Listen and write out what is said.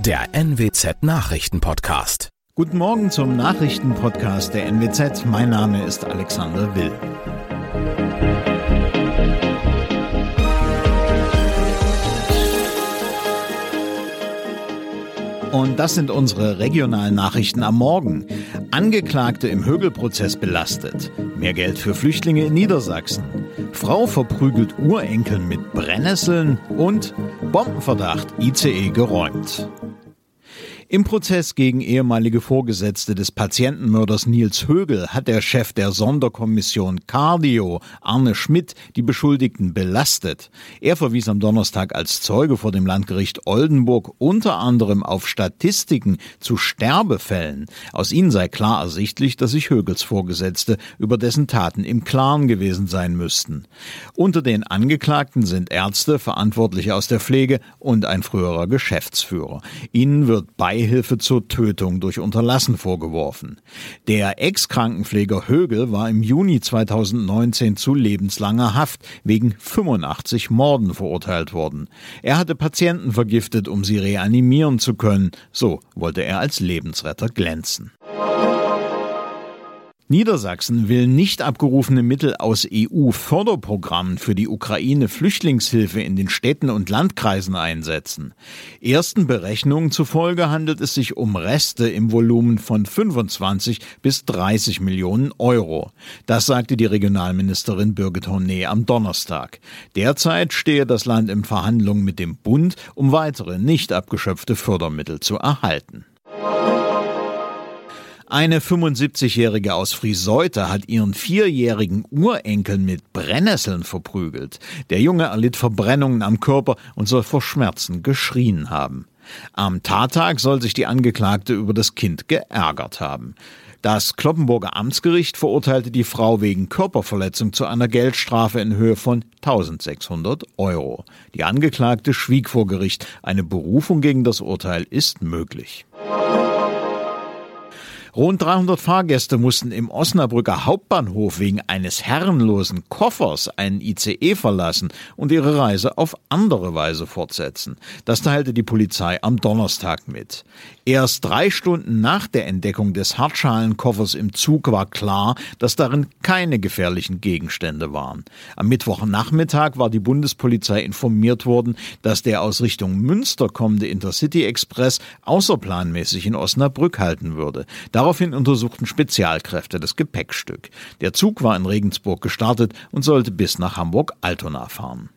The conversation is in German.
Der NWZ Nachrichtenpodcast. Guten Morgen zum Nachrichtenpodcast der NWZ. Mein Name ist Alexander Will. Und das sind unsere regionalen Nachrichten am Morgen. Angeklagte im Högelprozess belastet. Mehr Geld für Flüchtlinge in Niedersachsen. Frau verprügelt Urenkel mit Brennnesseln und Bombenverdacht ICE geräumt. Im Prozess gegen ehemalige Vorgesetzte des Patientenmörders Nils Högel hat der Chef der Sonderkommission Cardio, Arne Schmidt, die Beschuldigten belastet. Er verwies am Donnerstag als Zeuge vor dem Landgericht Oldenburg unter anderem auf Statistiken zu Sterbefällen. Aus ihnen sei klar ersichtlich, dass sich Högels Vorgesetzte über dessen Taten im Klaren gewesen sein müssten. Unter den Angeklagten sind Ärzte, Verantwortliche aus der Pflege und ein früherer Geschäftsführer. Ihnen wird bei Beihilfe zur Tötung durch Unterlassen vorgeworfen. Der Ex-Krankenpfleger Högel war im Juni 2019 zu lebenslanger Haft wegen 85 Morden verurteilt worden. Er hatte Patienten vergiftet, um sie reanimieren zu können. So wollte er als Lebensretter glänzen. Niedersachsen will nicht abgerufene Mittel aus EU-Förderprogrammen für die Ukraine-Flüchtlingshilfe in den Städten und Landkreisen einsetzen. Ersten Berechnungen zufolge handelt es sich um Reste im Volumen von 25 bis 30 Millionen Euro. Das sagte die Regionalministerin Birgit Hornet am Donnerstag. Derzeit stehe das Land in Verhandlungen mit dem Bund, um weitere nicht abgeschöpfte Fördermittel zu erhalten. Eine 75-Jährige aus Friseute hat ihren vierjährigen Urenkel mit Brennnesseln verprügelt. Der Junge erlitt Verbrennungen am Körper und soll vor Schmerzen geschrien haben. Am Tattag soll sich die Angeklagte über das Kind geärgert haben. Das Kloppenburger Amtsgericht verurteilte die Frau wegen Körperverletzung zu einer Geldstrafe in Höhe von 1600 Euro. Die Angeklagte schwieg vor Gericht. Eine Berufung gegen das Urteil ist möglich. Rund 300 Fahrgäste mussten im Osnabrücker Hauptbahnhof wegen eines herrenlosen Koffers einen ICE verlassen und ihre Reise auf andere Weise fortsetzen. Das teilte die Polizei am Donnerstag mit. Erst drei Stunden nach der Entdeckung des Hartschalenkoffers im Zug war klar, dass darin keine gefährlichen Gegenstände waren. Am Mittwochnachmittag war die Bundespolizei informiert worden, dass der aus Richtung Münster kommende Intercity Express außerplanmäßig in Osnabrück halten würde. Darauf Daraufhin untersuchten Spezialkräfte das Gepäckstück. Der Zug war in Regensburg gestartet und sollte bis nach Hamburg-Altona fahren.